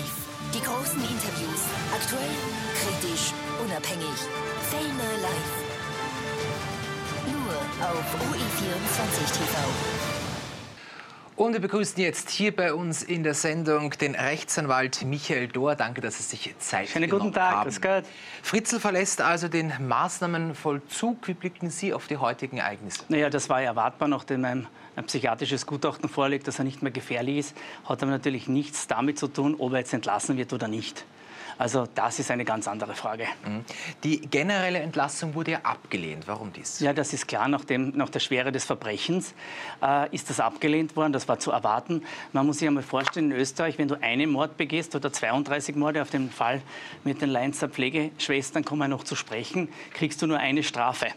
Live. Die großen Interviews. Aktuell, kritisch, unabhängig. Fellner Live. Nur auf OE24 TV. Und wir begrüßen jetzt hier bei uns in der Sendung den Rechtsanwalt Michael Dohr. Danke, dass Sie sich Zeit Schönen genommen guten Tag, haben. grüß Gott. Fritzl verlässt also den Maßnahmenvollzug. Wie blicken Sie auf die heutigen Ereignisse? Naja, das war erwartbar, nachdem ein, ein psychiatrisches Gutachten vorliegt, dass er nicht mehr gefährlich ist. Hat aber natürlich nichts damit zu tun, ob er jetzt entlassen wird oder nicht. Also das ist eine ganz andere Frage. Die generelle Entlassung wurde ja abgelehnt. Warum dies? Ja, das ist klar. Nach, dem, nach der Schwere des Verbrechens äh, ist das abgelehnt worden. Das war zu erwarten. Man muss sich einmal vorstellen, in Österreich, wenn du einen Mord begehst oder 32 Morde, auf den Fall mit den Leinzer Pflegeschwestern kommen wir noch zu sprechen, kriegst du nur eine Strafe.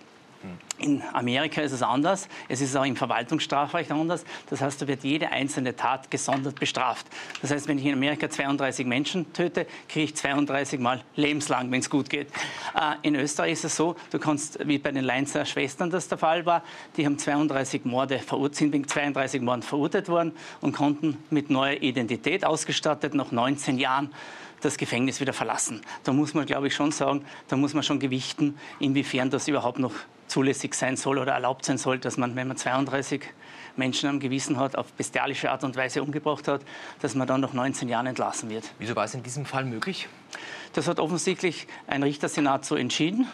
In Amerika ist es anders. Es ist auch im Verwaltungsstrafrecht anders. Das heißt, da wird jede einzelne Tat gesondert bestraft. Das heißt, wenn ich in Amerika 32 Menschen töte, kriege ich 32 Mal lebenslang, wenn es gut geht. Äh, in Österreich ist es so, du kannst, wie bei den Leinzer Schwestern das der Fall war, die haben 32 Morde verurteilt, sind wegen 32 Morden verurteilt worden und konnten mit neuer Identität ausgestattet nach 19 Jahren das Gefängnis wieder verlassen. Da muss man, glaube ich, schon sagen, da muss man schon gewichten, inwiefern das überhaupt noch zulässig sein soll oder erlaubt sein soll, dass man, wenn man 32 Menschen am Gewissen hat, auf bestialische Art und Weise umgebracht hat, dass man dann nach 19 Jahren entlassen wird. Wieso war es in diesem Fall möglich? Das hat offensichtlich ein Richtersenat so entschieden.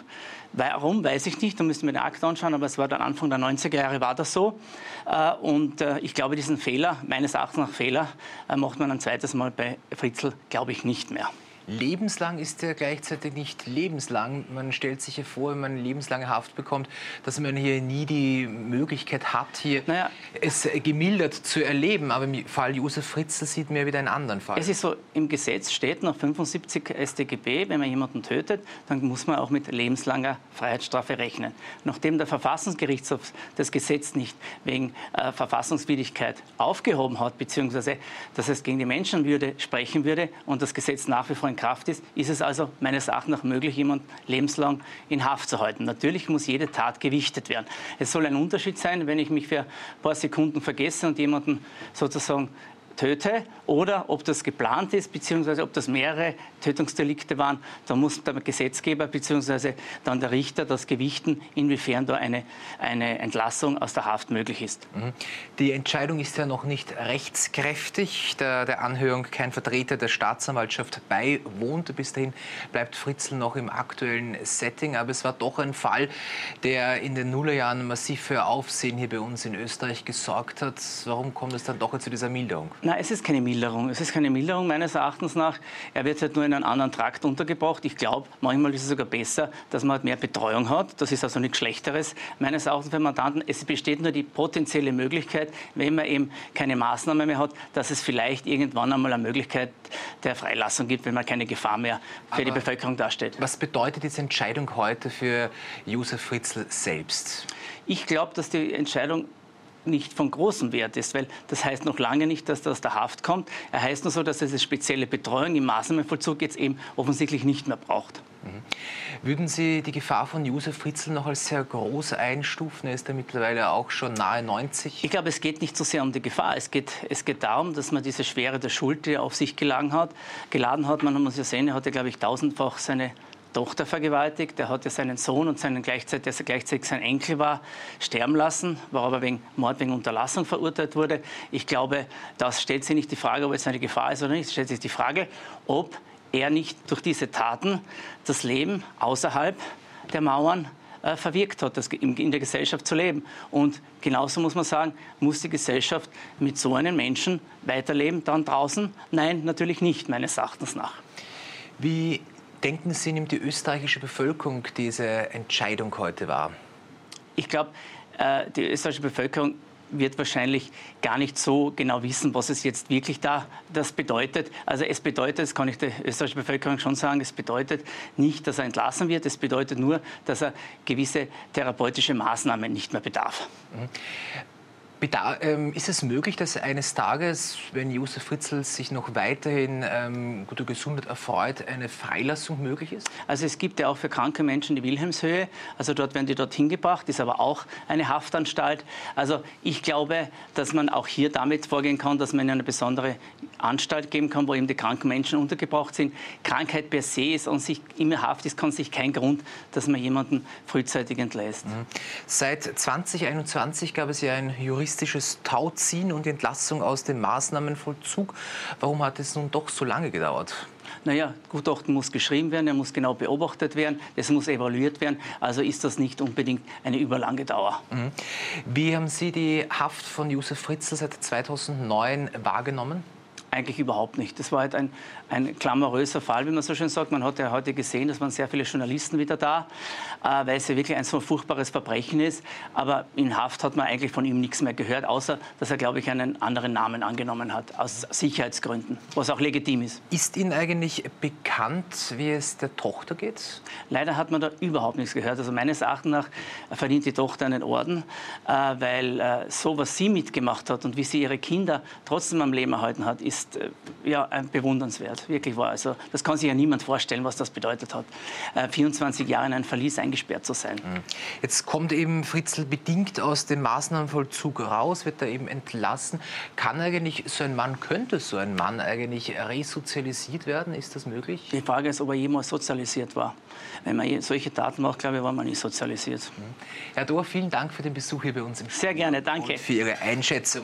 Warum, weiß ich nicht, da müssen wir den Akt anschauen, aber es war dann Anfang der 90er Jahre war das so. Äh, Und äh, ich glaube, diesen Fehler, meines Erachtens nach Fehler, äh, macht man ein zweites Mal bei Fritzl, glaube ich, nicht mehr. Lebenslang ist ja gleichzeitig nicht lebenslang. Man stellt sich ja vor, wenn man lebenslange Haft bekommt, dass man hier nie die Möglichkeit hat, hier Naja. es gemildert zu erleben. Aber im Fall Josef Fritzl sieht man ja wieder einen anderen Fall. Es ist so, im Gesetz steht nach 75 StGB, wenn man jemanden tötet, dann muss man auch mit lebenslanger Freiheitsstrafe rechnen. Nachdem der Verfassungsgerichtshof das Gesetz nicht wegen äh, Verfassungswidrigkeit aufgehoben hat, beziehungsweise dass es gegen die Menschenwürde sprechen würde und das Gesetz nach wie vor in Kraft ist, ist es also meines Erachtens nach möglich, jemanden lebenslang in Haft zu halten. Natürlich muss jede Tat gewichtet werden. Es soll ein Unterschied sein, wenn ich mich für ein paar Sekunden vergesse und jemanden sozusagen töte oder ob das geplant ist, beziehungsweise ob das mehrere Tötungsdelikte waren, da muss der Gesetzgeber beziehungsweise dann der Richter das gewichten, inwiefern da eine, eine Entlassung aus der Haft möglich ist. Die Entscheidung ist ja noch nicht rechtskräftig, da der Anhörung kein Vertreter der Staatsanwaltschaft beiwohnt. Bis dahin bleibt Fritzl noch im aktuellen Setting. Aber es war doch ein Fall, der in den Nullerjahren massiv für Aufsehen hier bei uns in Österreich gesorgt hat. Warum kommt es dann doch zu dieser Milderung? Nein, es ist keine Milderung. Es ist keine Milderung meines Erachtens nach. Er wird halt nur in einen anderen Trakt untergebracht. Ich glaube, manchmal ist es sogar besser, dass man halt mehr Betreuung hat. Das ist also nichts Schlechteres meines Erachtens für Mandanten. Es besteht nur die potenzielle Möglichkeit, wenn man eben keine Maßnahme mehr hat, dass es vielleicht irgendwann einmal eine Möglichkeit der Freilassung gibt, wenn man keine Gefahr mehr für die Aber- Bevölkerung darstellt. Was bedeutet diese Entscheidung heute für Josef Fritzl selbst? Ich glaube, dass die Entscheidung nicht von großem Wert ist, weil das heißt noch lange nicht, dass das aus der Haft kommt. Er heißt nur so, dass er diese spezielle Betreuung im Maßnahmenvollzug jetzt eben offensichtlich nicht mehr braucht. Würden Sie die Gefahr von Josef Fritzl noch als sehr groß einstufen? Er ist ja mittlerweile auch schon nahe 90. Ich glaube, es geht nicht so sehr um die Gefahr. Es geht, es geht darum, dass man diese Schwere der Schuld, die er auf sich geladen hat, geladen hat. Man muss ja sehen, er hatte, glaube ich, tausendfach seine Tochter vergewaltigt. Er hat ja seinen Sohn und seinen gleichzeitig, der gleichzeitig sein Enkel war, sterben lassen, war aber wegen Mord wegen Unterlassung verurteilt wurde. Ich glaube, das stellt sich nicht die Frage, ob es eine Gefahr ist oder nicht. Es stellt sich die Frage, ob er nicht durch diese Taten das Leben außerhalb der Mauern äh, verwirkt hat, das in in der Gesellschaft zu leben. Und genauso muss man sagen, muss die Gesellschaft mit so einem Menschen weiterleben, dann draußen? Nein, natürlich nicht, meines Erachtens nach. Wie denken Sie, nimmt die österreichische Bevölkerung diese Entscheidung heute wahr? Ich glaube, äh, die österreichische Bevölkerung wird wahrscheinlich gar nicht so genau wissen, was es jetzt wirklich da das bedeutet. Also es bedeutet, das kann ich der österreichischen Bevölkerung schon sagen, es bedeutet nicht, dass er entlassen wird, es bedeutet nur, dass er gewisse therapeutische Maßnahmen nicht mehr bedarf. Ähm, ist es möglich, dass eines Tages, wenn Josef Fritzl sich noch weiterhin ähm, guter Gesundheit erfreut, eine Freilassung möglich ist? Also es gibt ja auch für kranke Menschen die Wilhelmshöhe. Also dort werden die dorthin gebracht, ist aber auch eine Haftanstalt. Also ich glaube, dass man auch hier damit vorgehen kann, dass man eine besondere Anstalt geben kann, wo eben die kranken Menschen untergebracht sind. Krankheit per se ist an sich immer Haft ist, kann sich kein Grund, dass man jemanden frühzeitig entlässt. Mhm. Seit 2021 gab es ja ein juristisches Tauziehen und Entlassung aus dem Maßnahmenvollzug. Warum hat es nun doch so lange gedauert? Naja, Gutachten muss geschrieben werden, er muss genau beobachtet werden, es muss evaluiert werden. Also ist das nicht unbedingt eine überlange Dauer. Mhm. Wie haben Sie die Haft von Josef Fritzl seit 2009 wahrgenommen? Eigentlich überhaupt nicht. Das war halt ein, ein klamouröser Fall, wie man so schön sagt. Man hat ja heute gesehen, es waren sehr viele Journalisten wieder da, äh, weil es ja wirklich ein so furchtbares Verbrechen ist. Aber in Haft hat man eigentlich von ihm nichts mehr gehört, außer dass er, glaube ich, einen anderen Namen angenommen hat, aus Sicherheitsgründen, was auch legitim ist. Ist Ihnen eigentlich bekannt, wie es der Tochter geht? Leider hat man da überhaupt nichts gehört. Also meines Erachtens nach verdient die Tochter einen Orden, äh, weil äh, so, was sie mitgemacht hat und wie sie ihre Kinder trotzdem am Leben erhalten hat, ist ist äh, ja, bewundernswert, wirklich wahr. Also, das kann sich ja niemand vorstellen, was das bedeutet hat, 24 äh, Jahre in ein Verlies eingesperrt zu sein. Mhm. Jetzt kommt eben Fritzl bedingt aus dem Maßnahmenvollzug raus, wird er eben entlassen. Kann eigentlich so ein Mann, könnte so ein Mann eigentlich resozialisiert werden? Ist das möglich? Die Frage ist, ob er jemals sozialisiert war. Wenn man solche Taten macht, glaube ich, war man nicht sozialisiert. Mhm. Herr Dohr, vielen Dank für den Besuch hier bei uns im. Sehr gerne, danke. Und für Ihre Einschätzung.